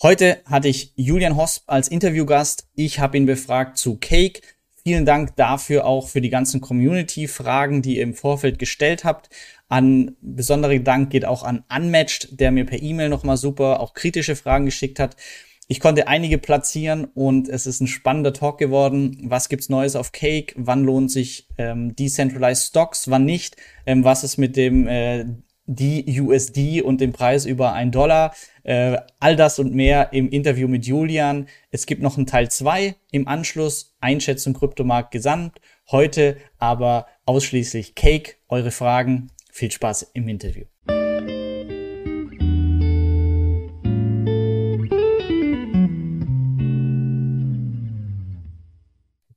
Heute hatte ich Julian Hosp als Interviewgast. Ich habe ihn befragt zu Cake. Vielen Dank dafür auch für die ganzen Community-Fragen, die ihr im Vorfeld gestellt habt. An besonderer Dank geht auch an Unmatched, der mir per E-Mail nochmal super auch kritische Fragen geschickt hat. Ich konnte einige platzieren und es ist ein spannender Talk geworden. Was gibt's Neues auf Cake? Wann lohnt sich ähm, Decentralized Stocks? Wann nicht? Ähm, was ist mit dem äh, die USD und den Preis über ein Dollar. Äh, all das und mehr im Interview mit Julian. Es gibt noch einen Teil zwei im Anschluss, Einschätzung Kryptomarkt gesamt. Heute aber ausschließlich Cake. Eure Fragen. Viel Spaß im Interview.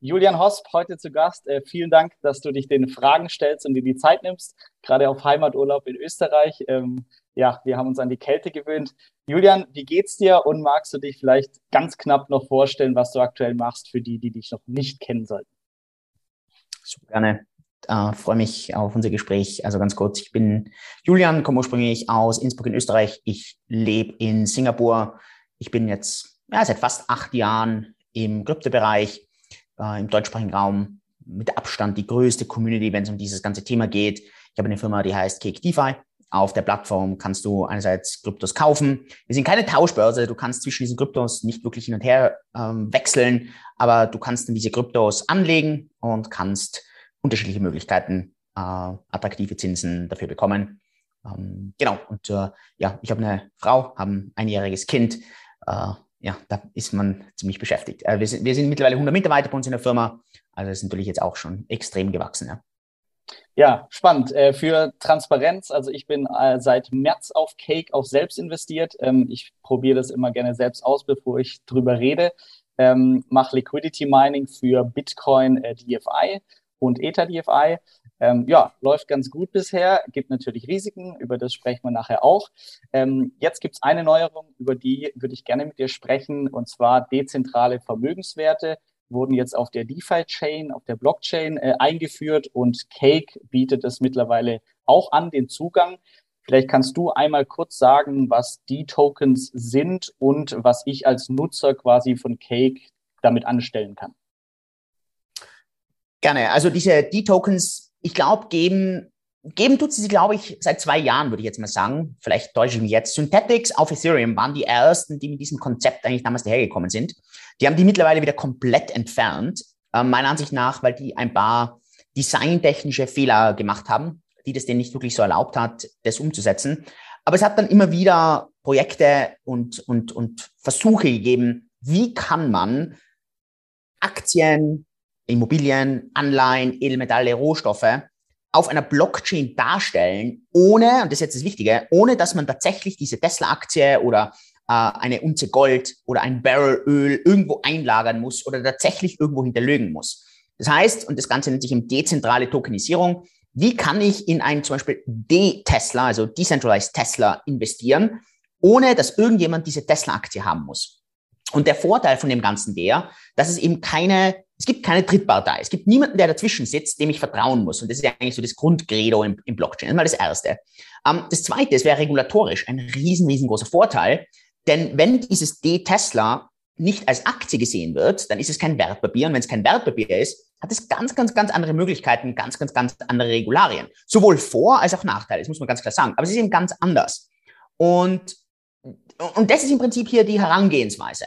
Julian Hosp heute zu Gast. Äh, vielen Dank, dass du dich den Fragen stellst und dir die Zeit nimmst, gerade auf Heimaturlaub in Österreich. Ähm, ja, wir haben uns an die Kälte gewöhnt. Julian, wie geht's dir und magst du dich vielleicht ganz knapp noch vorstellen, was du aktuell machst für die, die dich noch nicht kennen sollten? Super gerne. Äh, freue mich auf unser Gespräch. Also ganz kurz, ich bin Julian, komme ursprünglich aus Innsbruck in Österreich. Ich lebe in Singapur. Ich bin jetzt ja, seit fast acht Jahren im Kryptobereich äh, im deutschsprachigen Raum mit Abstand die größte Community, wenn es um dieses ganze Thema geht. Ich habe eine Firma, die heißt Cake DeFi. Auf der Plattform kannst du einerseits Kryptos kaufen. Wir sind keine Tauschbörse. Du kannst zwischen diesen Kryptos nicht wirklich hin und her ähm, wechseln, aber du kannst dann diese Kryptos anlegen und kannst unterschiedliche Möglichkeiten, äh, attraktive Zinsen dafür bekommen. Ähm, genau. Und äh, ja, ich habe eine Frau, habe ein einjähriges Kind. Äh, ja, da ist man ziemlich beschäftigt. Äh, wir, sind, wir sind mittlerweile 100 Mitarbeiter bei uns in der Firma, also das ist natürlich jetzt auch schon extrem gewachsen. Ja. Ja, spannend. Äh, für Transparenz, also ich bin äh, seit März auf Cake auch selbst investiert. Ähm, ich probiere das immer gerne selbst aus, bevor ich drüber rede. Ähm, Mache Liquidity Mining für Bitcoin DFI und Ether DFI. Ähm, ja, läuft ganz gut bisher, gibt natürlich Risiken, über das sprechen wir nachher auch. Ähm, jetzt gibt es eine Neuerung, über die würde ich gerne mit dir sprechen, und zwar dezentrale Vermögenswerte wurden jetzt auf der DeFi-Chain, auf der Blockchain äh, eingeführt und Cake bietet es mittlerweile auch an, den Zugang. Vielleicht kannst du einmal kurz sagen, was die Tokens sind und was ich als Nutzer quasi von Cake damit anstellen kann. Gerne. Also diese D-Tokens ich glaube, geben, geben tut sie, glaube ich, seit zwei Jahren, würde ich jetzt mal sagen. Vielleicht täusche ich mich jetzt. Synthetics auf Ethereum waren die ersten, die mit diesem Konzept eigentlich damals dahergekommen sind. Die haben die mittlerweile wieder komplett entfernt, äh, meiner Ansicht nach, weil die ein paar designtechnische Fehler gemacht haben, die das denen nicht wirklich so erlaubt hat, das umzusetzen. Aber es hat dann immer wieder Projekte und, und, und Versuche gegeben, wie kann man Aktien, Immobilien, Anleihen, Edelmetalle, Rohstoffe auf einer Blockchain darstellen, ohne, und das ist jetzt das Wichtige, ohne dass man tatsächlich diese Tesla-Aktie oder äh, eine Unze Gold oder ein Barrel Öl irgendwo einlagern muss oder tatsächlich irgendwo hinterlegen muss. Das heißt, und das Ganze nennt sich eben dezentrale Tokenisierung, wie kann ich in ein zum Beispiel D-Tesla, also Decentralized Tesla investieren, ohne dass irgendjemand diese Tesla-Aktie haben muss? Und der Vorteil von dem Ganzen wäre, dass es eben keine es gibt keine Drittpartei. Es gibt niemanden, der dazwischen sitzt, dem ich vertrauen muss. Und das ist ja eigentlich so das Grundcredo im, im Blockchain. Das ist mal das Erste. Ähm, das Zweite, es wäre regulatorisch ein riesen, riesengroßer Vorteil. Denn wenn dieses D-Tesla nicht als Aktie gesehen wird, dann ist es kein Wertpapier. Und wenn es kein Wertpapier ist, hat es ganz, ganz, ganz andere Möglichkeiten, ganz, ganz, ganz andere Regularien. Sowohl Vor- als auch Nachteile, das muss man ganz klar sagen. Aber es ist eben ganz anders. Und, und das ist im Prinzip hier die Herangehensweise.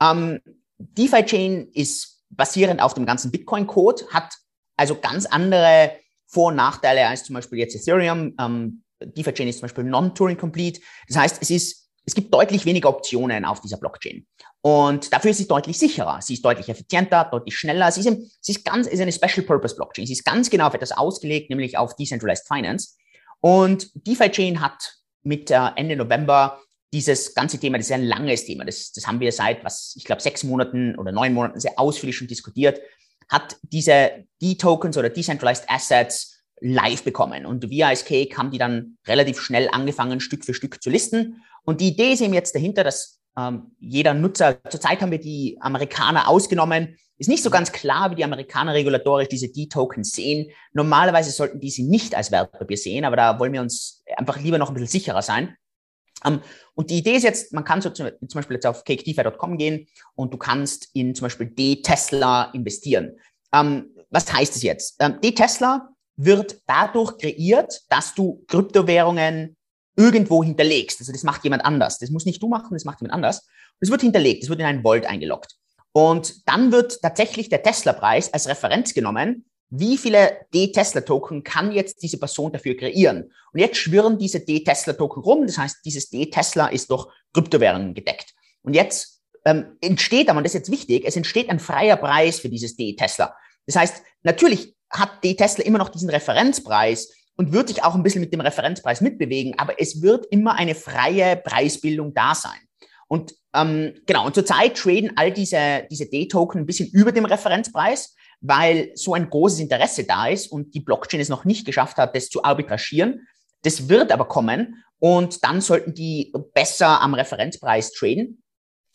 Ähm, DeFi-Chain ist basierend auf dem ganzen Bitcoin-Code, hat also ganz andere Vor- und Nachteile als zum Beispiel jetzt Ethereum. Ähm, DeFi-Chain ist zum Beispiel non-Turing Complete. Das heißt, es ist, es gibt deutlich weniger Optionen auf dieser Blockchain. Und dafür ist sie deutlich sicherer. Sie ist deutlich effizienter, deutlich schneller. Sie ist, sie ist ganz, ist eine Special Purpose Blockchain. Sie ist ganz genau auf etwas ausgelegt, nämlich auf Decentralized Finance. Und DeFi-Chain hat mit äh, Ende November dieses ganze Thema, das ist ein langes Thema, das, das haben wir seit, was ich glaube, sechs Monaten oder neun Monaten sehr ausführlich schon diskutiert, hat diese D-Tokens oder Decentralized Assets live bekommen. Und wir als Cake haben die dann relativ schnell angefangen, Stück für Stück zu listen. Und die Idee ist eben jetzt dahinter, dass ähm, jeder Nutzer, zurzeit haben wir die Amerikaner ausgenommen, ist nicht so ganz klar, wie die Amerikaner regulatorisch diese D-Tokens sehen. Normalerweise sollten die sie nicht als Wertpapier sehen, aber da wollen wir uns einfach lieber noch ein bisschen sicherer sein. Ähm, und die Idee ist jetzt, man kann so zum, Beispiel jetzt auf cakedefi.com gehen und du kannst in zum Beispiel D-Tesla investieren. Ähm, was heißt das jetzt? Ähm, D-Tesla wird dadurch kreiert, dass du Kryptowährungen irgendwo hinterlegst. Also das macht jemand anders. Das muss nicht du machen, das macht jemand anders. Es wird hinterlegt, es wird in einen Vault eingeloggt. Und dann wird tatsächlich der Tesla-Preis als Referenz genommen. Wie viele D-Tesla-Token kann jetzt diese Person dafür kreieren? Und jetzt schwirren diese D-Tesla-Token rum. Das heißt, dieses D-Tesla ist durch Kryptowährungen gedeckt. Und jetzt ähm, entsteht aber, und das ist jetzt wichtig, es entsteht ein freier Preis für dieses D-Tesla. Das heißt, natürlich hat D-Tesla immer noch diesen Referenzpreis und wird sich auch ein bisschen mit dem Referenzpreis mitbewegen, aber es wird immer eine freie Preisbildung da sein. Und ähm, genau, und zurzeit traden all diese, diese D-Token ein bisschen über dem Referenzpreis, weil so ein großes Interesse da ist und die Blockchain es noch nicht geschafft hat, das zu arbitragieren. Das wird aber kommen und dann sollten die besser am Referenzpreis traden.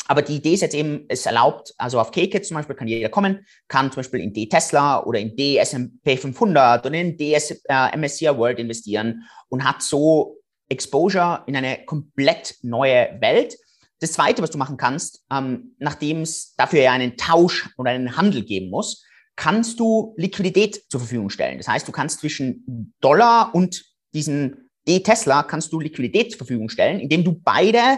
Aber die Idee ist jetzt eben, es erlaubt, also auf KKIT zum Beispiel kann jeder kommen, kann zum Beispiel in D-Tesla oder in D-SMP 500 oder in DS, äh, World investieren und hat so Exposure in eine komplett neue Welt. Das Zweite, was du machen kannst, ähm, nachdem es dafür ja einen Tausch oder einen Handel geben muss, kannst du Liquidität zur Verfügung stellen. Das heißt, du kannst zwischen Dollar und diesen D-Tesla kannst du Liquidität zur Verfügung stellen, indem du beide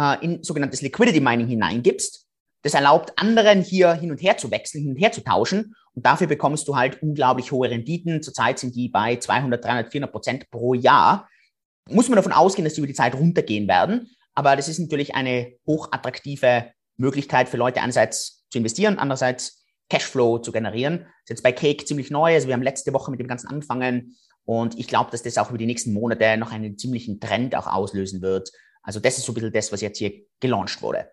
äh, in sogenanntes Liquidity Mining hineingibst. Das erlaubt anderen hier hin und her zu wechseln, hin und her zu tauschen. Und dafür bekommst du halt unglaublich hohe Renditen. Zurzeit sind die bei 200, 300, 400 Prozent pro Jahr. Muss man davon ausgehen, dass sie über die Zeit runtergehen werden. Aber das ist natürlich eine hochattraktive Möglichkeit für Leute einerseits zu investieren, andererseits Cashflow zu generieren. Das ist jetzt bei Cake ziemlich neu. Also wir haben letzte Woche mit dem Ganzen angefangen. Und ich glaube, dass das auch über die nächsten Monate noch einen ziemlichen Trend auch auslösen wird, also das ist so ein bisschen das, was jetzt hier gelauncht wurde.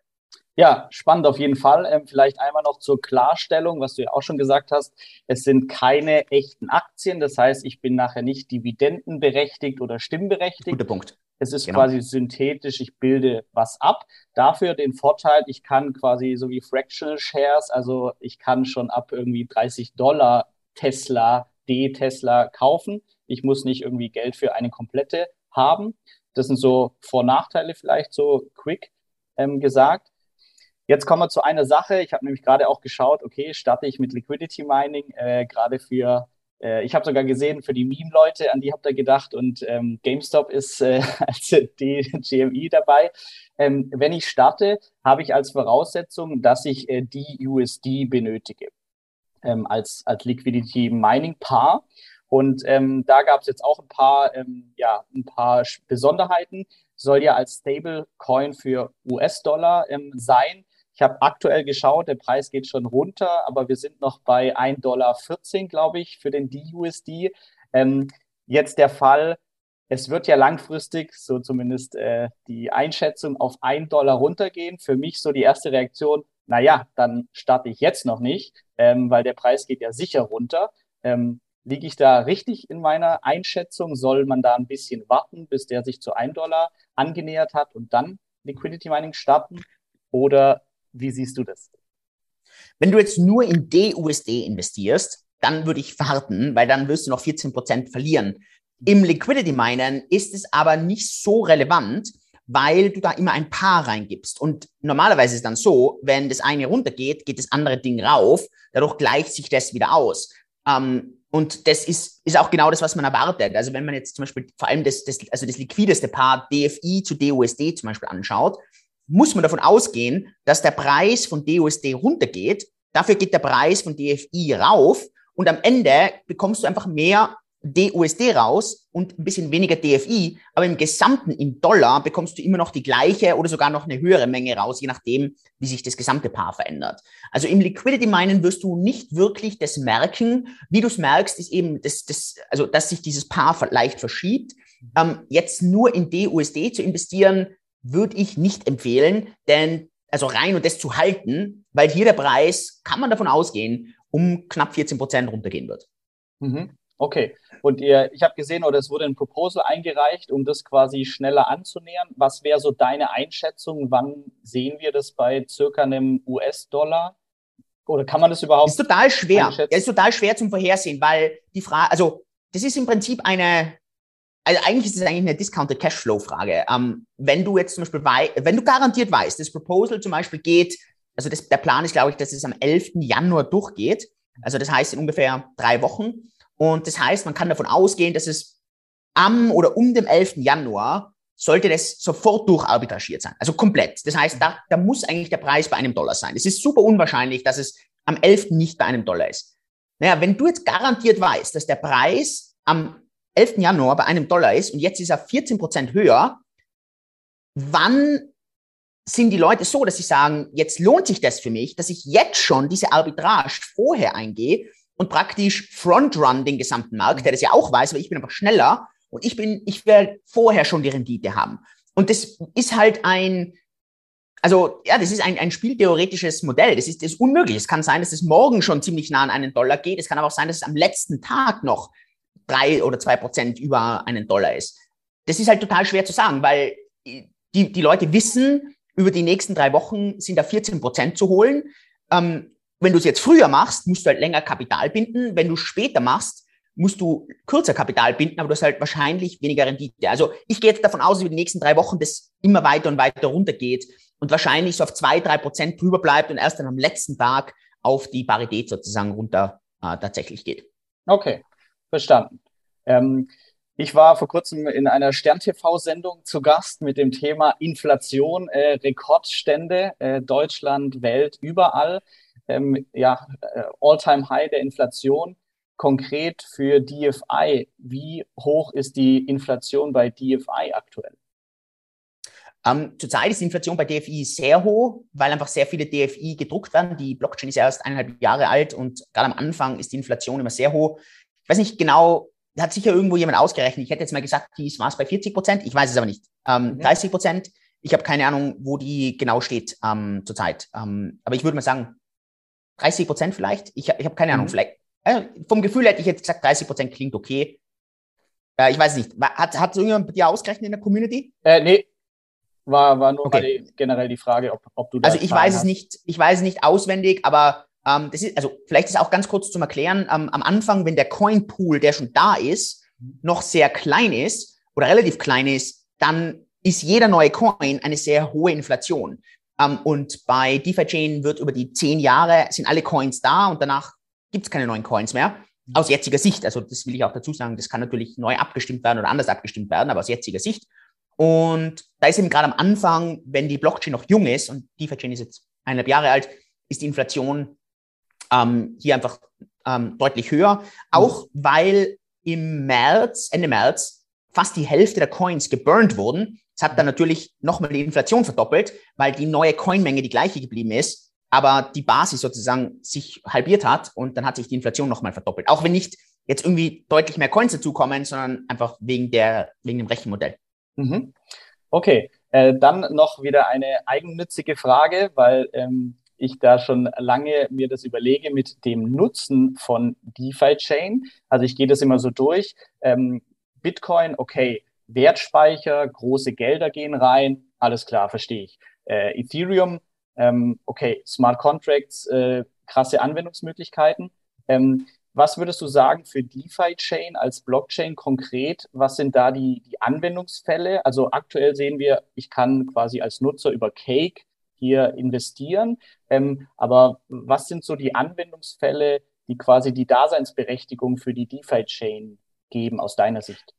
Ja, spannend auf jeden Fall. Ähm, vielleicht einmal noch zur Klarstellung, was du ja auch schon gesagt hast. Es sind keine echten Aktien. Das heißt, ich bin nachher nicht dividendenberechtigt oder stimmberechtigt. Guter Punkt. Es ist genau. quasi synthetisch. Ich bilde was ab. Dafür den Vorteil, ich kann quasi so wie Fractional Shares, also ich kann schon ab irgendwie 30 Dollar Tesla, D-Tesla kaufen. Ich muss nicht irgendwie Geld für eine komplette haben. Das sind so Vor- und Nachteile vielleicht so quick ähm, gesagt. Jetzt kommen wir zu einer Sache. Ich habe nämlich gerade auch geschaut, okay, starte ich mit Liquidity Mining, äh, gerade für, ich habe sogar gesehen, für die Meme-Leute, an die habt ihr gedacht und ähm, GameStop ist äh, als die GMI dabei. Ähm, wenn ich starte, habe ich als Voraussetzung, dass ich äh, die USD benötige ähm, als, als Liquidity Mining Paar. Und ähm, da gab es jetzt auch ein paar, ähm, ja, ein paar Besonderheiten. Soll ja als Stablecoin für US-Dollar ähm, sein. Ich habe aktuell geschaut, der Preis geht schon runter, aber wir sind noch bei 1,14 Dollar, glaube ich, für den DUSD. Ähm, jetzt der Fall, es wird ja langfristig, so zumindest äh, die Einschätzung, auf 1 Dollar runtergehen. Für mich so die erste Reaktion, naja, dann starte ich jetzt noch nicht, ähm, weil der Preis geht ja sicher runter. Ähm, Liege ich da richtig in meiner Einschätzung? Soll man da ein bisschen warten, bis der sich zu 1 Dollar angenähert hat und dann Liquidity Mining starten? Oder wie siehst du das? Wenn du jetzt nur in DUSD investierst, dann würde ich warten, weil dann wirst du noch 14 Prozent verlieren. Im Liquidity Minen ist es aber nicht so relevant, weil du da immer ein Paar reingibst. Und normalerweise ist es dann so, wenn das eine runtergeht, geht das andere Ding rauf. Dadurch gleicht sich das wieder aus. Ähm, und das ist, ist auch genau das, was man erwartet. Also wenn man jetzt zum Beispiel vor allem das, das, also das liquideste Paar DFI zu DUSD zum Beispiel anschaut, muss man davon ausgehen, dass der Preis von DUSD runtergeht. Dafür geht der Preis von DFI rauf und am Ende bekommst du einfach mehr DUSD raus und ein bisschen weniger DFI, aber im Gesamten im Dollar bekommst du immer noch die gleiche oder sogar noch eine höhere Menge raus, je nachdem, wie sich das gesamte Paar verändert. Also im Liquidity Minen wirst du nicht wirklich das merken. Wie du es merkst, ist eben, das, das, also, dass sich dieses Paar leicht verschiebt. Ähm, jetzt nur in DUSD zu investieren, würde ich nicht empfehlen, denn also rein und das zu halten, weil hier der Preis, kann man davon ausgehen, um knapp 14 Prozent runtergehen wird. Mhm. Okay. Und ihr, ich habe gesehen, oder es wurde ein Proposal eingereicht, um das quasi schneller anzunähern. Was wäre so deine Einschätzung? Wann sehen wir das bei circa einem US-Dollar? Oder kann man das überhaupt? Ist total schwer. Ja, ist total schwer zum Vorhersehen, weil die Frage, also das ist im Prinzip eine, also eigentlich ist es eigentlich eine Discounted Cashflow-Frage. Ähm, wenn du jetzt zum Beispiel, wenn du garantiert weißt, das Proposal zum Beispiel geht, also das, der Plan ist, glaube ich, dass es am 11. Januar durchgeht. Also das heißt in ungefähr drei Wochen. Und das heißt, man kann davon ausgehen, dass es am oder um dem 11. Januar sollte das sofort durcharbitragiert sein. Also komplett. Das heißt, da, da muss eigentlich der Preis bei einem Dollar sein. Es ist super unwahrscheinlich, dass es am 11. nicht bei einem Dollar ist. Naja, wenn du jetzt garantiert weißt, dass der Preis am 11. Januar bei einem Dollar ist und jetzt ist er 14 Prozent höher, wann sind die Leute so, dass sie sagen, jetzt lohnt sich das für mich, dass ich jetzt schon diese Arbitrage vorher eingehe und praktisch frontrun den gesamten Markt, der das ja auch weiß, aber ich bin einfach schneller und ich bin, ich werde vorher schon die Rendite haben. Und das ist halt ein, also ja, das ist ein, ein spieltheoretisches Modell. Das ist, das ist unmöglich. Es kann sein, dass es morgen schon ziemlich nah an einen Dollar geht. Es kann aber auch sein, dass es am letzten Tag noch drei oder zwei Prozent über einen Dollar ist. Das ist halt total schwer zu sagen, weil die, die Leute wissen, über die nächsten drei Wochen sind da 14 Prozent zu holen. Ähm, wenn du es jetzt früher machst, musst du halt länger Kapital binden. Wenn du später machst, musst du kürzer Kapital binden, aber du hast halt wahrscheinlich weniger Rendite. Also ich gehe jetzt davon aus, dass über die nächsten drei Wochen das immer weiter und weiter runtergeht und wahrscheinlich so auf zwei, drei Prozent drüber bleibt und erst dann am letzten Tag auf die Parität sozusagen runter äh, tatsächlich geht. Okay, verstanden. Ähm, ich war vor kurzem in einer Stern-TV-Sendung zu Gast mit dem Thema Inflation, äh, Rekordstände, äh, Deutschland, Welt, überall. Ähm, ja, äh, All-Time-High der Inflation. Konkret für DFI, wie hoch ist die Inflation bei DFI aktuell? Ähm, zurzeit ist die Inflation bei DFI sehr hoch, weil einfach sehr viele DFI gedruckt werden. Die Blockchain ist erst eineinhalb Jahre alt und gerade am Anfang ist die Inflation immer sehr hoch. Ich weiß nicht genau, hat sicher irgendwo jemand ausgerechnet. Ich hätte jetzt mal gesagt, die war es bei 40 Prozent. Ich weiß es aber nicht. Ähm, mhm. 30 Prozent. Ich habe keine Ahnung, wo die genau steht ähm, zurzeit. Ähm, aber ich würde mal sagen, 30 Prozent vielleicht. Ich, ich habe keine Ahnung. Mhm. Vielleicht. Äh, vom Gefühl hätte ich jetzt gesagt, 30 Prozent klingt okay. Äh, ich weiß nicht. Hat, hat irgendjemand bei dir ausgerechnet in der Community? Äh, nee. War, war nur okay. die, generell die Frage, ob, ob du da Also ich weiß hast. es nicht, ich weiß es nicht auswendig, aber ähm, das ist, also vielleicht ist auch ganz kurz zum Erklären, ähm, am Anfang, wenn der Coin-Pool, der schon da ist, noch sehr klein ist oder relativ klein ist, dann ist jeder neue Coin eine sehr hohe Inflation. Ähm, und bei DeFi-Chain wird über die zehn Jahre sind alle Coins da und danach gibt es keine neuen Coins mehr. Aus jetziger Sicht, also das will ich auch dazu sagen, das kann natürlich neu abgestimmt werden oder anders abgestimmt werden, aber aus jetziger Sicht. Und da ist eben gerade am Anfang, wenn die Blockchain noch jung ist und DeFi-Chain ist jetzt eineinhalb Jahre alt, ist die Inflation ähm, hier einfach ähm, deutlich höher. Auch mhm. weil im März, Ende März, fast die Hälfte der Coins geburnt wurden. Das hat dann natürlich nochmal die Inflation verdoppelt, weil die neue Coinmenge die gleiche geblieben ist, aber die Basis sozusagen sich halbiert hat und dann hat sich die Inflation nochmal verdoppelt. Auch wenn nicht jetzt irgendwie deutlich mehr Coins dazukommen, sondern einfach wegen der, wegen dem Rechenmodell. Mhm. Okay, äh, dann noch wieder eine eigennützige Frage, weil ähm, ich da schon lange mir das überlege mit dem Nutzen von DeFi-Chain. Also ich gehe das immer so durch. Ähm, Bitcoin, okay, Wertspeicher, große Gelder gehen rein, alles klar, verstehe ich. Äh, Ethereum, ähm, okay, Smart Contracts, äh, krasse Anwendungsmöglichkeiten. Ähm, was würdest du sagen für DeFi-Chain als Blockchain konkret? Was sind da die, die Anwendungsfälle? Also aktuell sehen wir, ich kann quasi als Nutzer über Cake hier investieren. Ähm, aber was sind so die Anwendungsfälle, die quasi die Daseinsberechtigung für die DeFi-Chain geben aus deiner Sicht?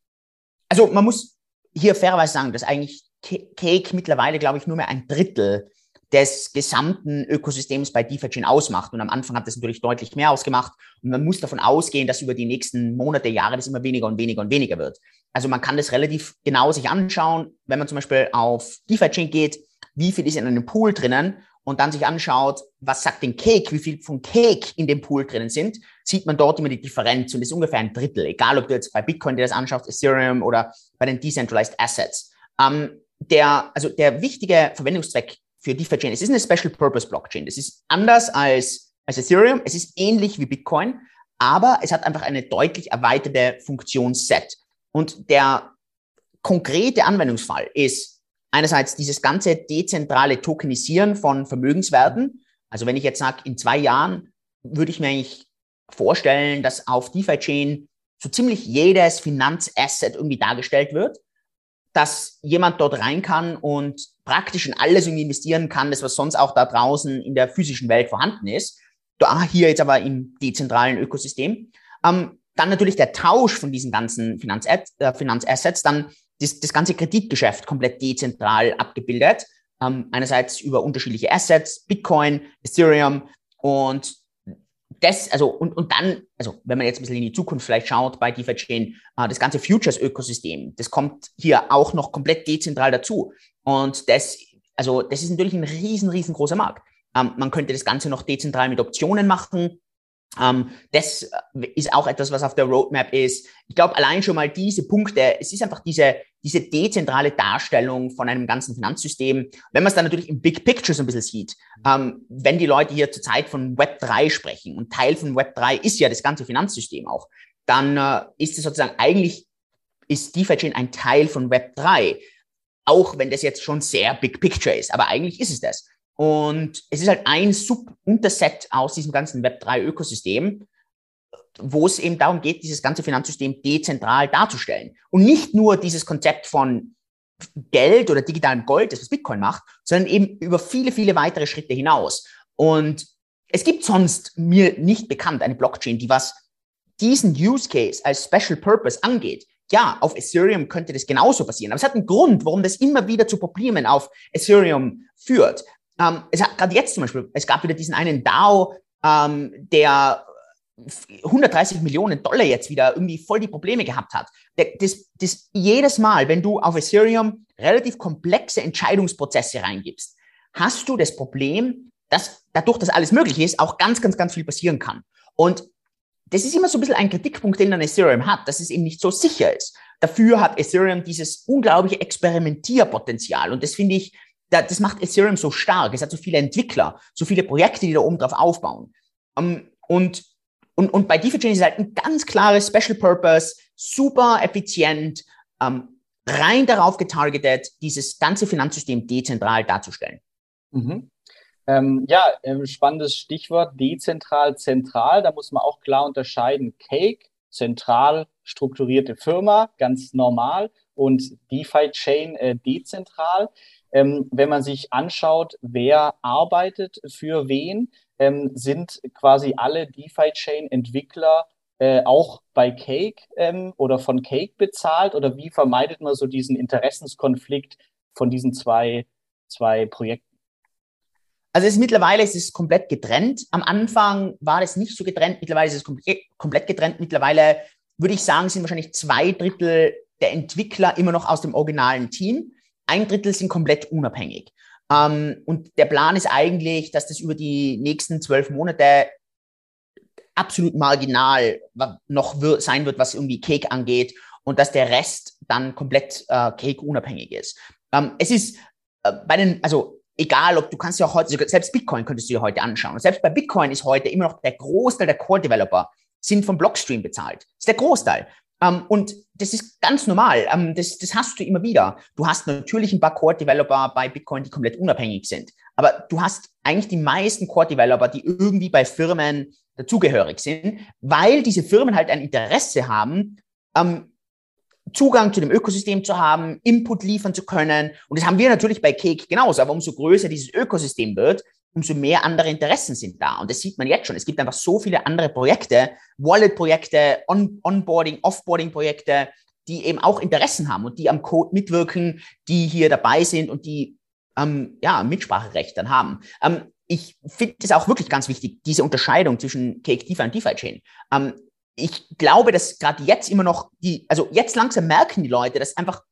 Also man muss hier fairerweise sagen, dass eigentlich Cake mittlerweile, glaube ich, nur mehr ein Drittel des gesamten Ökosystems bei DeFi-Chain ausmacht. Und am Anfang hat das natürlich deutlich mehr ausgemacht. Und man muss davon ausgehen, dass über die nächsten Monate, Jahre das immer weniger und weniger und weniger wird. Also man kann das relativ genau sich anschauen, wenn man zum Beispiel auf DeFi-Chain geht, wie viel ist in einem Pool drinnen und dann sich anschaut, was sagt denn Cake, wie viel von Cake in dem Pool drinnen sind, sieht man dort immer die Differenz und ist ungefähr ein Drittel, egal ob du jetzt bei Bitcoin dir das anschaust, Ethereum oder bei den Decentralized Assets. Ähm, der, also der wichtige Verwendungszweck für DeFi-Chain, es ist eine Special Purpose Blockchain. Das ist anders als, als Ethereum, es ist ähnlich wie Bitcoin, aber es hat einfach eine deutlich erweiterte Funktionsset. Und der konkrete Anwendungsfall ist, einerseits dieses ganze dezentrale Tokenisieren von Vermögenswerten. Also wenn ich jetzt sage, in zwei Jahren würde ich mir eigentlich vorstellen, dass auf DeFi-Chain so ziemlich jedes Finanzasset irgendwie dargestellt wird, dass jemand dort rein kann und praktisch in alles irgendwie investieren kann, das was sonst auch da draußen in der physischen Welt vorhanden ist. Da hier jetzt aber im dezentralen Ökosystem. Ähm, dann natürlich der Tausch von diesen ganzen Finanzassets, äh, Finanzassets, dann das, das ganze Kreditgeschäft komplett dezentral abgebildet. Ähm, einerseits über unterschiedliche Assets, Bitcoin, Ethereum und das, also, und, und dann, also, wenn man jetzt ein bisschen in die Zukunft vielleicht schaut bei DeFi Chain, äh, das ganze Futures-Ökosystem, das kommt hier auch noch komplett dezentral dazu. Und das, also, das ist natürlich ein riesen, riesengroßer Markt. Ähm, man könnte das Ganze noch dezentral mit Optionen machen. Ähm, das äh, ist auch etwas, was auf der Roadmap ist. Ich glaube, allein schon mal diese Punkte, es ist einfach diese, diese dezentrale Darstellung von einem ganzen Finanzsystem. Wenn man es dann natürlich im Big Picture so ein bisschen sieht, ähm, wenn die Leute hier zurzeit von Web 3 sprechen und Teil von Web 3 ist ja das ganze Finanzsystem auch, dann äh, ist es sozusagen eigentlich, ist DeFi Chain ein Teil von Web 3. Auch wenn das jetzt schon sehr Big Picture ist, aber eigentlich ist es das. Und es ist halt ein Sub-Unterset aus diesem ganzen Web3-Ökosystem, wo es eben darum geht, dieses ganze Finanzsystem dezentral darzustellen. Und nicht nur dieses Konzept von Geld oder digitalem Gold, das was Bitcoin macht, sondern eben über viele, viele weitere Schritte hinaus. Und es gibt sonst mir nicht bekannt eine Blockchain, die was diesen Use Case als Special Purpose angeht. Ja, auf Ethereum könnte das genauso passieren. Aber es hat einen Grund, warum das immer wieder zu Problemen auf Ethereum führt. Ähm, es hat gerade jetzt zum Beispiel, es gab wieder diesen einen DAO, ähm, der 130 Millionen Dollar jetzt wieder irgendwie voll die Probleme gehabt hat. Das, das jedes Mal, wenn du auf Ethereum relativ komplexe Entscheidungsprozesse reingibst, hast du das Problem, dass dadurch, dass alles möglich ist, auch ganz, ganz, ganz viel passieren kann. Und das ist immer so ein bisschen ein Kritikpunkt, den dann Ethereum hat, dass es eben nicht so sicher ist. Dafür hat Ethereum dieses unglaubliche Experimentierpotenzial. Und das finde ich, das macht Ethereum so stark. Es hat so viele Entwickler, so viele Projekte, die da oben drauf aufbauen. Um, und, und, und bei DeFi Chain ist es halt ein ganz klares Special Purpose, super effizient, um, rein darauf getargetet, dieses ganze Finanzsystem dezentral darzustellen. Mhm. Ähm, ja, ähm, spannendes Stichwort, dezentral, zentral. Da muss man auch klar unterscheiden. Cake, zentral strukturierte Firma, ganz normal, und DeFi Chain äh, dezentral. Ähm, wenn man sich anschaut, wer arbeitet für wen, ähm, sind quasi alle DeFi-Chain-Entwickler äh, auch bei Cake ähm, oder von Cake bezahlt? Oder wie vermeidet man so diesen Interessenskonflikt von diesen zwei, zwei Projekten? Also es ist mittlerweile ist es komplett getrennt. Am Anfang war es nicht so getrennt, mittlerweile ist es komplett, komplett getrennt. Mittlerweile würde ich sagen, sind wahrscheinlich zwei Drittel der Entwickler immer noch aus dem originalen Team ein Drittel sind komplett unabhängig. Ähm, und der Plan ist eigentlich, dass das über die nächsten zwölf Monate absolut marginal noch sein wird, was irgendwie Cake angeht und dass der Rest dann komplett äh, Cake unabhängig ist. Ähm, es ist äh, bei den, also egal, ob du kannst ja auch heute, selbst Bitcoin könntest du dir heute anschauen. Und selbst bei Bitcoin ist heute immer noch der Großteil der Core-Developer sind vom Blockstream bezahlt. Das ist der Großteil. Ähm, und das ist ganz normal. Ähm, das, das hast du immer wieder. Du hast natürlich ein paar Core-Developer bei Bitcoin, die komplett unabhängig sind. Aber du hast eigentlich die meisten Core-Developer, die irgendwie bei Firmen dazugehörig sind, weil diese Firmen halt ein Interesse haben, ähm, Zugang zu dem Ökosystem zu haben, Input liefern zu können. Und das haben wir natürlich bei Cake genauso. Aber umso größer dieses Ökosystem wird, umso mehr andere Interessen sind da. Und das sieht man jetzt schon. Es gibt einfach so viele andere Projekte, Wallet-Projekte, On Onboarding, Offboarding-Projekte, die eben auch Interessen haben und die am Code mitwirken, die hier dabei sind und die ähm, ja, Mitspracherecht dann haben. Ähm, ich finde es auch wirklich ganz wichtig, diese Unterscheidung zwischen Cake DeFi und DeFi Chain. Ähm, ich glaube, dass gerade jetzt immer noch die, also jetzt langsam merken die Leute, dass einfach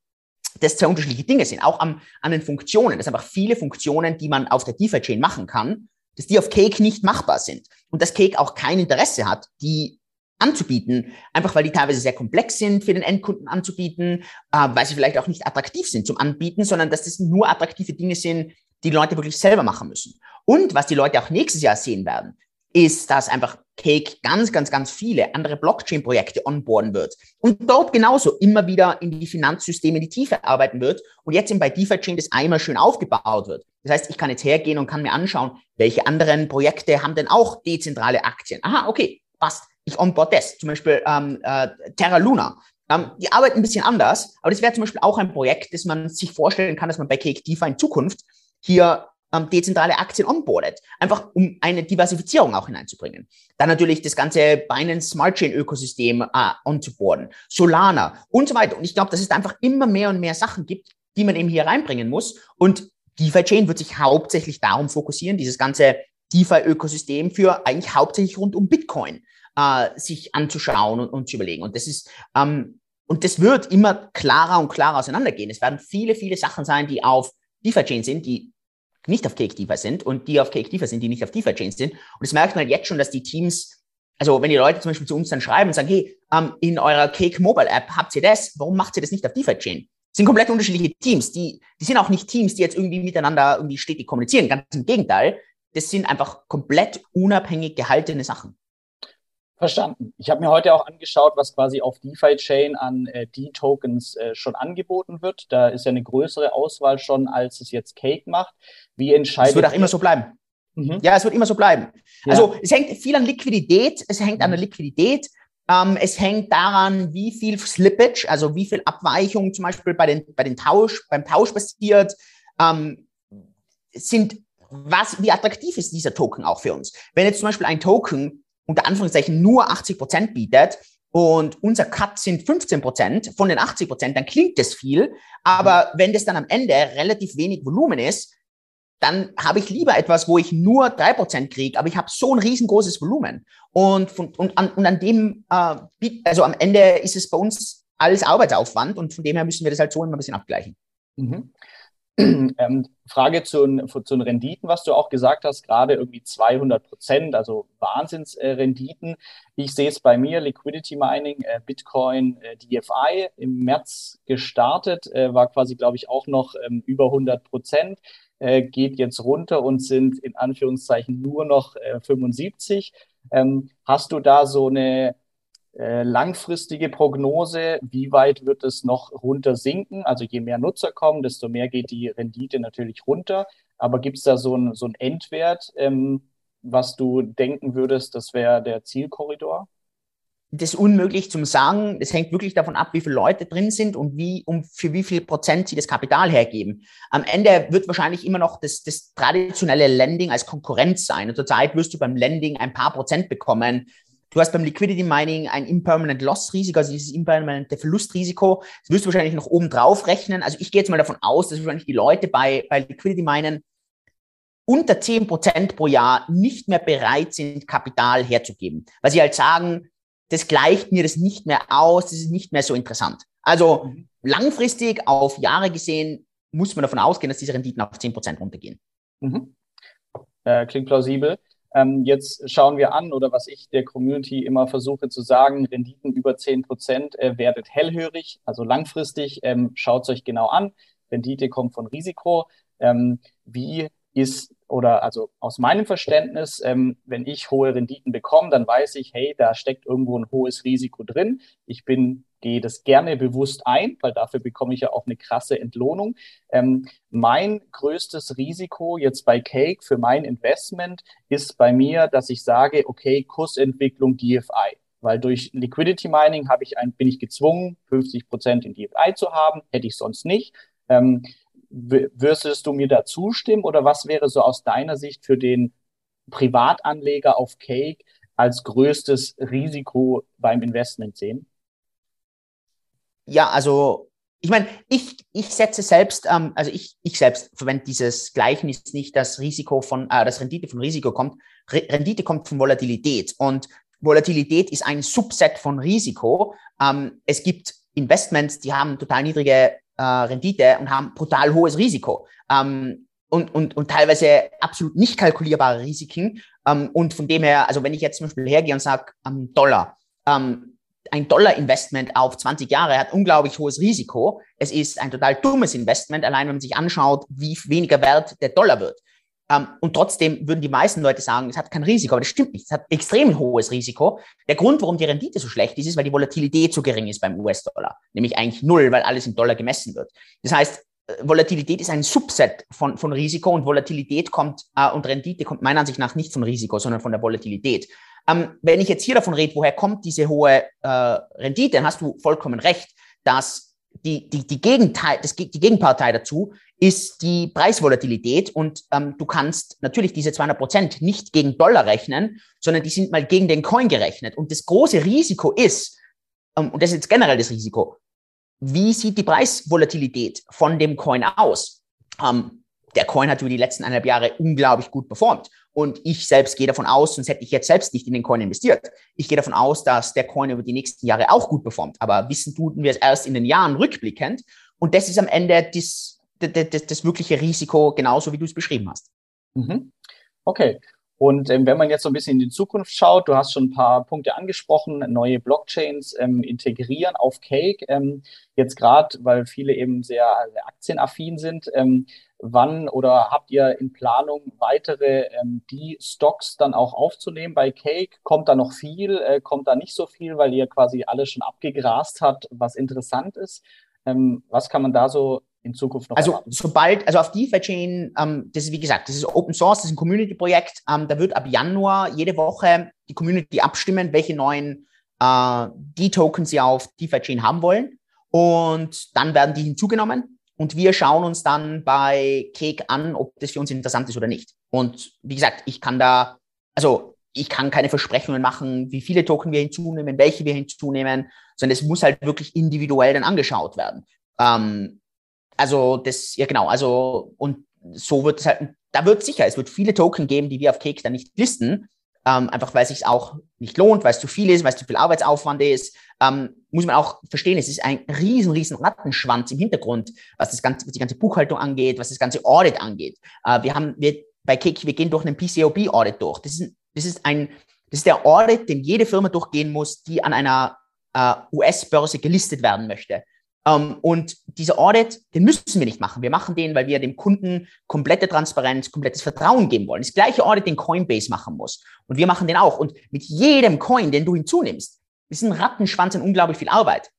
das zwei unterschiedliche Dinge sind, auch am, an den Funktionen. Das sind einfach viele Funktionen, die man auf der DeFi-Chain machen kann, dass die auf Cake nicht machbar sind. Und dass Cake auch kein Interesse hat, die anzubieten, einfach weil die teilweise sehr komplex sind für den Endkunden anzubieten, äh, weil sie vielleicht auch nicht attraktiv sind zum Anbieten, sondern dass das nur attraktive Dinge sind, die, die Leute wirklich selber machen müssen. Und was die Leute auch nächstes Jahr sehen werden, ist, dass einfach Cake ganz, ganz, ganz viele andere Blockchain-Projekte onboarden wird und dort genauso immer wieder in die Finanzsysteme in die Tiefe arbeiten wird und jetzt eben bei DeFi Chain das einmal schön aufgebaut wird. Das heißt, ich kann jetzt hergehen und kann mir anschauen, welche anderen Projekte haben denn auch dezentrale Aktien. Aha, okay, passt. ich onboard das. Zum Beispiel ähm, äh, Terra Luna. Ähm, die arbeiten ein bisschen anders, aber das wäre zum Beispiel auch ein Projekt, das man sich vorstellen kann, dass man bei Cake DeFi in Zukunft hier ähm, dezentrale Aktien onboardet, einfach um eine Diversifizierung auch hineinzubringen. Dann natürlich das ganze Binance Smart Chain Ökosystem äh, onzuboarden, Solana und so weiter. Und ich glaube, dass es einfach immer mehr und mehr Sachen gibt, die man eben hier reinbringen muss. Und DeFi Chain wird sich hauptsächlich darum fokussieren, dieses ganze DeFi-Ökosystem für eigentlich hauptsächlich rund um Bitcoin äh, sich anzuschauen und, und zu überlegen. Und das ist ähm, und das wird immer klarer und klarer auseinandergehen. Es werden viele, viele Sachen sein, die auf DeFi-Chain sind, die nicht auf Cake DeFi sind und die auf Cake DeFi sind, die nicht auf DeFi Chains sind. Und das merkt man halt jetzt schon, dass die Teams, also wenn die Leute zum Beispiel zu uns dann schreiben und sagen, hey, ähm, in eurer Cake Mobile App habt ihr das, warum macht ihr das nicht auf DeFi Chain? Das sind komplett unterschiedliche Teams. Die, die sind auch nicht Teams, die jetzt irgendwie miteinander irgendwie stetig kommunizieren. Ganz im Gegenteil. Das sind einfach komplett unabhängig gehaltene Sachen. Verstanden. Ich habe mir heute auch angeschaut, was quasi auf DeFi-Chain an äh, D-Tokens äh, schon angeboten wird. Da ist ja eine größere Auswahl schon, als es jetzt Cake macht. Wie entscheidet Es wird auch immer so bleiben. Mhm. Ja, es wird immer so bleiben. Ja. Also es hängt viel an Liquidität, es hängt an der mhm. Liquidität, ähm, es hängt daran, wie viel Slippage, also wie viel Abweichung zum Beispiel bei den, bei den Tausch, beim Tausch passiert, ähm, sind, was, wie attraktiv ist dieser Token auch für uns? Wenn jetzt zum Beispiel ein Token unter Anführungszeichen nur 80 Prozent bietet und unser Cut sind 15 Prozent von den 80 Prozent, dann klingt das viel. Aber mhm. wenn das dann am Ende relativ wenig Volumen ist, dann habe ich lieber etwas, wo ich nur drei Prozent kriege, aber ich habe so ein riesengroßes Volumen. Und, von, und, an, und an dem, äh, also am Ende ist es bei uns alles Arbeitsaufwand und von dem her müssen wir das halt so immer ein bisschen abgleichen. Mhm. Ähm, Frage zu, zu den Renditen, was du auch gesagt hast, gerade irgendwie 200 Prozent, also Wahnsinnsrenditen. ich sehe es bei mir, Liquidity Mining, äh, Bitcoin, äh, DFI im März gestartet, äh, war quasi, glaube ich, auch noch ähm, über 100 Prozent, geht jetzt runter und sind in Anführungszeichen nur noch 75. Äh, ähm, hast du da so eine langfristige Prognose, wie weit wird es noch runter sinken? Also je mehr Nutzer kommen, desto mehr geht die Rendite natürlich runter. Aber gibt es da so ein, so Endwert, ähm, was du denken würdest, das wäre der Zielkorridor? Das ist unmöglich zum sagen. Das hängt wirklich davon ab, wie viele Leute drin sind und wie, um für wie viel Prozent sie das Kapital hergeben. Am Ende wird wahrscheinlich immer noch das, das traditionelle Lending als Konkurrenz sein. Und zurzeit wirst du beim Lending ein paar Prozent bekommen. Du hast beim Liquidity Mining ein Impermanent Loss Risiko, also dieses impermanente Verlustrisiko. Das wirst du wahrscheinlich noch oben drauf rechnen. Also ich gehe jetzt mal davon aus, dass wahrscheinlich die Leute bei, bei Liquidity Minen unter 10 Prozent pro Jahr nicht mehr bereit sind, Kapital herzugeben. Weil sie halt sagen, das gleicht mir das nicht mehr aus, das ist nicht mehr so interessant. Also mhm. langfristig auf Jahre gesehen muss man davon ausgehen, dass diese Renditen auf 10 Prozent runtergehen. Mhm. Äh, klingt plausibel. Ähm, jetzt schauen wir an, oder was ich der Community immer versuche zu sagen, Renditen über 10 Prozent, äh, werdet hellhörig, also langfristig, ähm, schaut es euch genau an. Rendite kommt von Risiko. Ähm, wie ist, oder also aus meinem Verständnis, ähm, wenn ich hohe Renditen bekomme, dann weiß ich, hey, da steckt irgendwo ein hohes Risiko drin. Ich bin gehe das gerne bewusst ein, weil dafür bekomme ich ja auch eine krasse Entlohnung. Ähm, mein größtes Risiko jetzt bei Cake für mein Investment ist bei mir, dass ich sage, okay, Kursentwicklung DFI. Weil durch Liquidity Mining habe ich ein, bin ich gezwungen, 50 Prozent in DFI zu haben, hätte ich sonst nicht. Ähm, würdest du mir da zustimmen oder was wäre so aus deiner Sicht für den Privatanleger auf Cake als größtes Risiko beim Investment sehen? ja, also ich meine, ich, ich setze selbst, ähm, also ich, ich selbst verwende dieses Gleichnis nicht, dass Risiko von, äh, das Rendite von Risiko kommt. Re Rendite kommt von Volatilität und Volatilität ist ein Subset von Risiko. Ähm, es gibt Investments, die haben total niedrige äh, Rendite und haben brutal hohes Risiko. Ähm, und, und, und teilweise absolut nicht kalkulierbare Risiken. Ähm, und von dem her, also wenn ich jetzt zum Beispiel hergehe und sage, ähm, Dollar, ähm, ein Dollar-Investment auf 20 Jahre hat unglaublich hohes Risiko. Es ist ein total dummes Investment, allein wenn man sich anschaut, wie weniger wert der Dollar wird. Ähm, und trotzdem würden die meisten Leute sagen, es hat kein Risiko, aber das stimmt nicht. Es hat extrem hohes Risiko. Der Grund, warum die Rendite so schlecht ist, ist, weil die Volatilität so gering ist beim US-Dollar. Nämlich eigentlich null, weil alles in Dollar gemessen wird. Das heißt, äh, Volatilität ist ein Subset von, von Risiko und Volatilität kommt äh, und Rendite kommt meiner Ansicht nach nicht von Risiko, sondern von der Volatilität. Ähm, wenn ich jetzt hier davon rede, woher kommt diese hohe äh, Rendite, dann hast du vollkommen recht, dass die, die, die, Gegenteil, das, die Gegenpartei dazu ist die Preisvolatilität und ähm, du kannst natürlich diese 200 Prozent nicht gegen Dollar rechnen, sondern die sind mal gegen den Coin gerechnet. Und das große Risiko ist, ähm, und das ist jetzt generell das Risiko, wie sieht die Preisvolatilität von dem Coin aus? Ähm, der Coin hat über die letzten eineinhalb Jahre unglaublich gut performt. Und ich selbst gehe davon aus, sonst hätte ich jetzt selbst nicht in den Coin investiert. Ich gehe davon aus, dass der Coin über die nächsten Jahre auch gut performt. Aber wissen tun wir es erst in den Jahren rückblickend. Und das ist am Ende das, das, das, das wirkliche Risiko, genauso wie du es beschrieben hast. Mhm. Okay. Und ähm, wenn man jetzt so ein bisschen in die Zukunft schaut, du hast schon ein paar Punkte angesprochen, neue Blockchains ähm, integrieren auf Cake. Ähm, jetzt gerade, weil viele eben sehr, aktienaffin sind, ähm, wann oder habt ihr in Planung weitere ähm, die Stocks dann auch aufzunehmen bei Cake? Kommt da noch viel? Äh, kommt da nicht so viel, weil ihr quasi alles schon abgegrast habt, was interessant ist? Ähm, was kann man da so in Zukunft noch Also haben? sobald, also auf DeFi-Chain, ähm, das ist wie gesagt, das ist Open Source, das ist ein Community-Projekt, ähm, da wird ab Januar jede Woche die Community abstimmen, welche neuen äh, D-Tokens sie auf DeFi-Chain haben wollen und dann werden die hinzugenommen und wir schauen uns dann bei Cake an, ob das für uns interessant ist oder nicht. Und wie gesagt, ich kann da, also ich kann keine Versprechungen machen, wie viele Token wir hinzunehmen, welche wir hinzunehmen, sondern es muss halt wirklich individuell dann angeschaut werden. Ähm, also das, ja genau, also und so wird es halt, da wird sicher, es wird viele Token geben, die wir auf Cake dann nicht listen, ähm, einfach weil es sich auch nicht lohnt, weil es zu viel ist, weil es zu viel Arbeitsaufwand ist. Ähm, muss man auch verstehen, es ist ein riesen, riesen Rattenschwanz im Hintergrund, was das ganze, was die ganze Buchhaltung angeht, was das ganze Audit angeht. Äh, wir haben, wir bei Cake, wir gehen durch einen PCOB-Audit durch. Das ist, das ist ein, das ist der Audit, den jede Firma durchgehen muss, die an einer äh, US-Börse gelistet werden möchte. Um, ähm, und dieser Audit, den müssen wir nicht machen. Wir machen den, weil wir dem Kunden komplette Transparenz, komplettes Vertrauen geben wollen. Das gleiche Audit, den Coinbase machen muss. Und wir machen den auch. Und mit jedem Coin, den du hinzunimmst, ist ein Rattenschwanz und unglaublich viel Arbeit.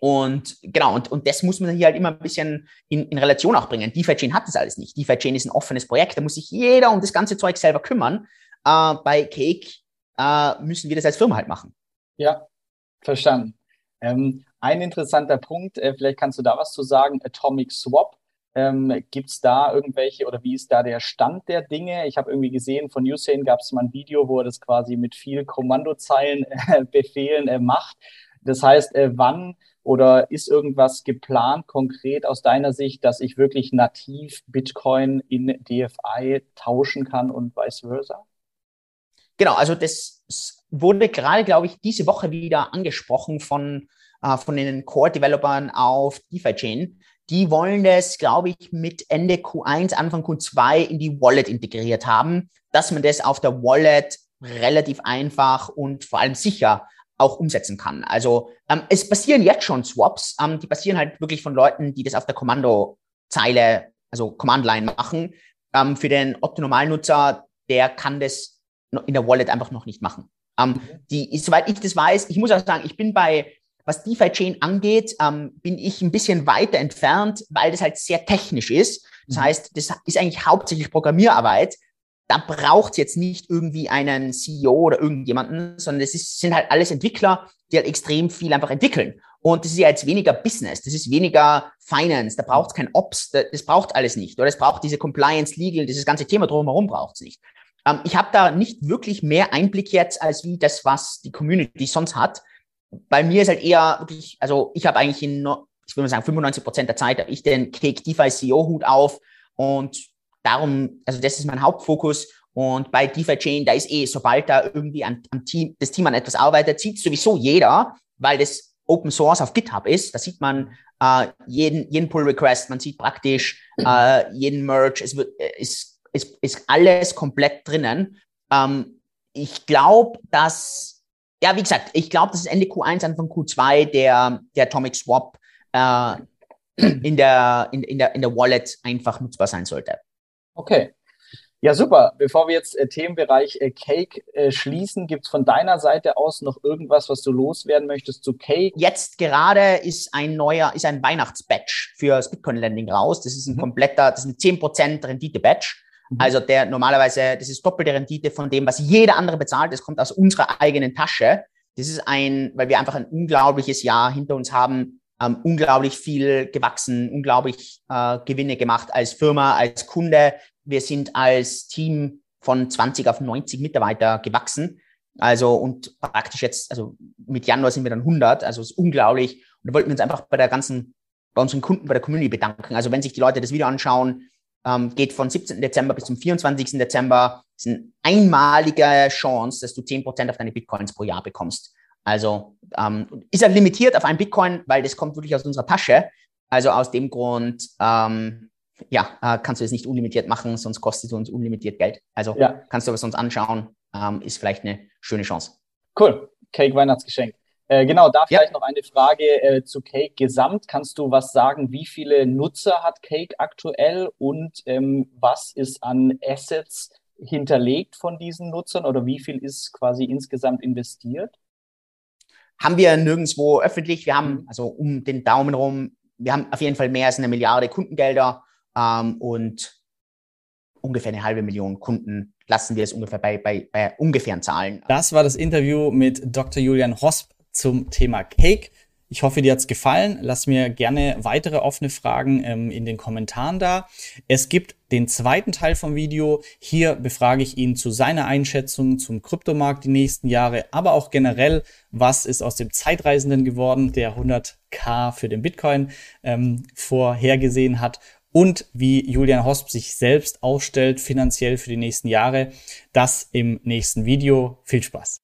Und genau, und, und das muss man hier halt immer ein bisschen in, in Relation auch bringen. DeFi-Chain hat das alles nicht. DeFi-Chain ist ein offenes Projekt, da muss sich jeder um das ganze Zeug selber kümmern. Uh, bei Cake uh, müssen wir das als Firma halt machen. Ja, verstanden. Ähm, ein interessanter Punkt, äh, vielleicht kannst du da was zu sagen, Atomic Swap. Ähm, Gibt es da irgendwelche oder wie ist da der Stand der Dinge? Ich habe irgendwie gesehen, von Usain gab es mal ein Video, wo er das quasi mit viel Kommandozeilen äh, Befehlen äh, macht. Das heißt, äh, wann oder ist irgendwas geplant konkret aus deiner Sicht, dass ich wirklich nativ Bitcoin in DFI tauschen kann und vice versa? Genau, also das wurde gerade, glaube ich, diese Woche wieder angesprochen von äh, von den Core-Developern auf DeFi-Chain. Die wollen das, glaube ich, mit Ende Q1, Anfang Q2 in die Wallet integriert haben, dass man das auf der Wallet relativ einfach und vor allem sicher auch umsetzen kann. Also ähm, es passieren jetzt schon Swaps, ähm, die passieren halt wirklich von Leuten, die das auf der Kommandozeile, also Command-Line machen. Ähm, für den Otto-Normalnutzer, der kann das in der Wallet einfach noch nicht machen. Ähm, die, soweit ich das weiß, ich muss auch sagen, ich bin bei was DeFi-Chain angeht, ähm, bin ich ein bisschen weiter entfernt, weil das halt sehr technisch ist. Das mhm. heißt, das ist eigentlich hauptsächlich Programmierarbeit. Da braucht es jetzt nicht irgendwie einen CEO oder irgendjemanden, sondern es ist, sind halt alles Entwickler, die halt extrem viel einfach entwickeln. Und das ist ja jetzt weniger Business, das ist weniger Finance, da braucht es kein Ops, das, das braucht alles nicht. Oder es braucht diese Compliance, Legal, dieses ganze Thema drumherum braucht es nicht. Ähm, ich habe da nicht wirklich mehr Einblick jetzt, als wie das, was die Community sonst hat bei mir ist halt eher wirklich, also ich habe eigentlich in, ich würde mal sagen, 95 Prozent der Zeit habe ich den Cake DeFi CEO Hut auf und darum, also das ist mein Hauptfokus und bei DeFi Chain, da ist eh, sobald da irgendwie an, am Team, das Team an etwas arbeitet, sieht sowieso jeder, weil das Open Source auf GitHub ist. Da sieht man äh, jeden, jeden Pull Request, man sieht praktisch äh, jeden Merge, es wird, äh, ist, ist, alles komplett drinnen. Ähm, ich glaube, dass ja, wie gesagt, ich glaube, das ist Ende Q1, Anfang Q2 der, der Atomic Swap äh, in, der, in, in, der, in der Wallet einfach nutzbar sein sollte. Okay. Ja, super. Bevor wir jetzt äh, Themenbereich äh, Cake äh, schließen, gibt es von deiner Seite aus noch irgendwas, was du loswerden möchtest zu Cake? Jetzt gerade ist ein neuer, ist ein Weihnachtsbatch für das Bitcoin Landing raus. Das ist ein mhm. kompletter, das ist ein 10% Rendite-Batch. Mhm. Also der normalerweise, das ist doppelte Rendite von dem, was jeder andere bezahlt. Das kommt aus unserer eigenen Tasche. Das ist ein, weil wir einfach ein unglaubliches Jahr hinter uns haben, ähm, unglaublich viel gewachsen, unglaublich äh, Gewinne gemacht als Firma, als Kunde. Wir sind als Team von 20 auf 90 Mitarbeiter gewachsen. Also und praktisch jetzt, also mit Januar sind wir dann 100, also ist unglaublich. Und da wollten wir uns einfach bei der ganzen, bei unseren Kunden, bei der Community bedanken. Also wenn sich die Leute das Video anschauen, ähm, geht von 17. Dezember bis zum 24. Dezember. Das ist eine einmalige Chance, dass du 10% auf deine Bitcoins pro Jahr bekommst. Also ähm, ist er limitiert auf einen Bitcoin, weil das kommt wirklich aus unserer Tasche. Also aus dem Grund, ähm, ja, äh, kannst du es nicht unlimitiert machen, sonst kostet es uns unlimitiert Geld. Also ja. kannst du was uns anschauen, ähm, ist vielleicht eine schöne Chance. Cool, Cake Weihnachtsgeschenk. Äh, genau, da vielleicht ja. noch eine Frage äh, zu Cake Gesamt. Kannst du was sagen, wie viele Nutzer hat Cake aktuell und ähm, was ist an Assets hinterlegt von diesen Nutzern oder wie viel ist quasi insgesamt investiert? Haben wir nirgendwo öffentlich. Wir haben mhm. also um den Daumen rum, wir haben auf jeden Fall mehr als eine Milliarde Kundengelder ähm, und ungefähr eine halbe Million Kunden lassen wir es ungefähr bei, bei, bei ungefähren Zahlen. Das war das Interview mit Dr. Julian Hosp zum Thema Cake. Ich hoffe, dir hat's gefallen. Lass mir gerne weitere offene Fragen ähm, in den Kommentaren da. Es gibt den zweiten Teil vom Video. Hier befrage ich ihn zu seiner Einschätzung zum Kryptomarkt die nächsten Jahre, aber auch generell, was ist aus dem Zeitreisenden geworden, der 100k für den Bitcoin ähm, vorhergesehen hat und wie Julian Hosp sich selbst aufstellt finanziell für die nächsten Jahre. Das im nächsten Video. Viel Spaß.